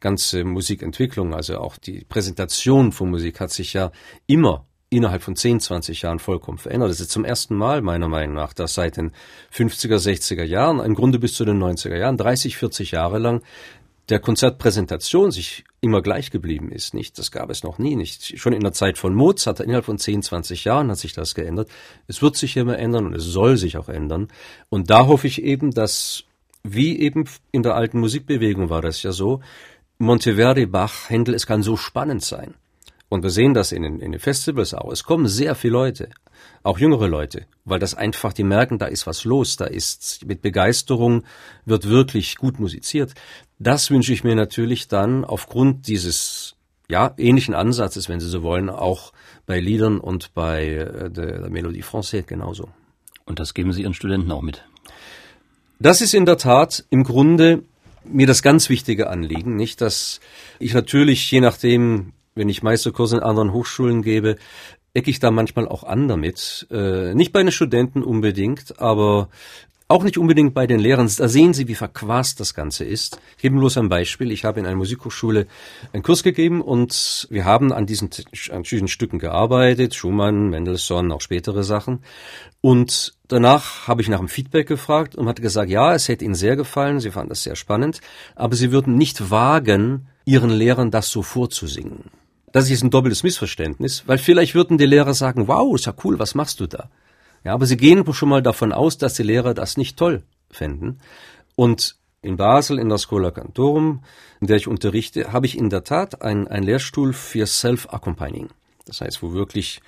ganze Musikentwicklung, also auch die Präsentation von Musik hat sich ja immer innerhalb von 10, 20 Jahren vollkommen verändert. Das ist zum ersten Mal meiner Meinung nach, dass seit den 50er, 60er Jahren, im Grunde bis zu den 90er Jahren, 30, 40 Jahre lang der Konzertpräsentation sich immer gleich geblieben ist, nicht? Das gab es noch nie, nicht? Schon in der Zeit von Mozart, innerhalb von 10, 20 Jahren hat sich das geändert. Es wird sich immer ändern und es soll sich auch ändern. Und da hoffe ich eben, dass, wie eben in der alten Musikbewegung war das ja so, Monteverdi, Bach, Händel, es kann so spannend sein. Und wir sehen das in den, in den Festivals auch. Es kommen sehr viele Leute, auch jüngere Leute, weil das einfach, die merken, da ist was los, da ist mit Begeisterung, wird wirklich gut musiziert. Das wünsche ich mir natürlich dann aufgrund dieses ja, ähnlichen Ansatzes, wenn Sie so wollen, auch bei Liedern und bei äh, der, Melodie Française genauso. Und das geben Sie Ihren Studenten auch mit? Das ist in der Tat im Grunde mir das ganz wichtige Anliegen, nicht, dass ich natürlich, je nachdem, wenn ich Meisterkurse in anderen Hochschulen gebe, ecke ich da manchmal auch an damit. Äh, nicht bei den Studenten unbedingt, aber auch nicht unbedingt bei den Lehrern. Da sehen Sie, wie verquast das Ganze ist. Ich gebe bloß ein Beispiel. Ich habe in einer Musikhochschule einen Kurs gegeben und wir haben an diesen, an diesen Stücken gearbeitet. Schumann, Mendelssohn, auch spätere Sachen. Und danach habe ich nach dem Feedback gefragt und hatte gesagt, ja, es hätte Ihnen sehr gefallen. Sie fanden das sehr spannend. Aber Sie würden nicht wagen, Ihren Lehrern das so vorzusingen. Das ist ein doppeltes Missverständnis, weil vielleicht würden die Lehrer sagen, wow, ist ja cool, was machst du da? Ja, aber sie gehen schon mal davon aus, dass die Lehrer das nicht toll fänden. Und in Basel in der Schola Cantorum, in der ich unterrichte, habe ich in der Tat einen, Lehrstuhl für Self-Accompanying. Das heißt, wo wirklich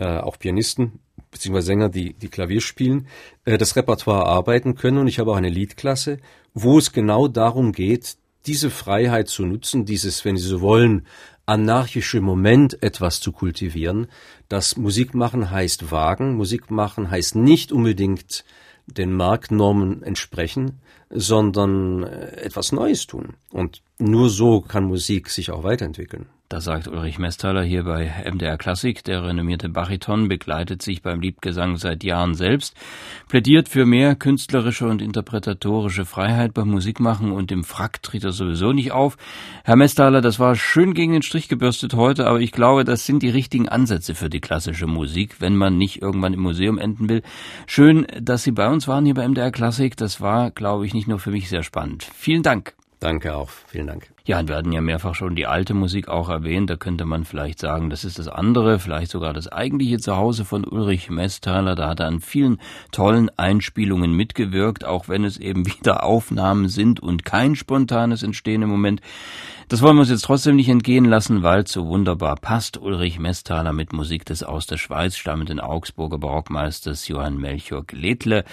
äh, auch Pianisten bzw. Sänger, die, die Klavier spielen, äh, das Repertoire arbeiten können. Und ich habe auch eine Liedklasse, wo es genau darum geht, diese Freiheit zu nutzen, dieses, wenn Sie so wollen, anarchische Moment etwas zu kultivieren. Das Musik machen heißt wagen. Musik machen heißt nicht unbedingt den Marktnormen entsprechen, sondern äh, etwas Neues tun. Und nur so kann Musik sich auch weiterentwickeln. Da sagt Ulrich Mesthaler hier bei MDR Klassik, der renommierte Bariton begleitet sich beim Liedgesang seit Jahren selbst, plädiert für mehr künstlerische und interpretatorische Freiheit beim Musikmachen und im Frack tritt er sowieso nicht auf. Herr Mesthaler, das war schön gegen den Strich gebürstet heute, aber ich glaube, das sind die richtigen Ansätze für die klassische Musik, wenn man nicht irgendwann im Museum enden will. Schön, dass Sie bei uns waren hier bei MDR Klassik. Das war, glaube ich, nicht nur für mich sehr spannend. Vielen Dank. Danke auch. Vielen Dank. Ja, wir hatten ja mehrfach schon die alte Musik auch erwähnt. Da könnte man vielleicht sagen, das ist das andere, vielleicht sogar das eigentliche Zuhause von Ulrich Messthaler. Da hat er an vielen tollen Einspielungen mitgewirkt, auch wenn es eben [laughs] wieder Aufnahmen sind und kein spontanes Entstehen im Moment. Das wollen wir uns jetzt trotzdem nicht entgehen lassen, weil es so wunderbar passt. Ulrich Messthaler mit Musik des aus der Schweiz stammenden Augsburger Barockmeisters Johann Melchior Gledle.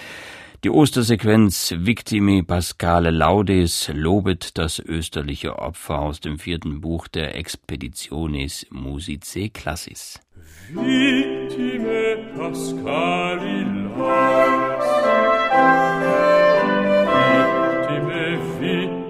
Die Ostersequenz Victime Pascale Laudes lobet das österliche Opfer aus dem vierten Buch der Expeditionis Musice Classis. Victime Pascale Laudes Victime, Victime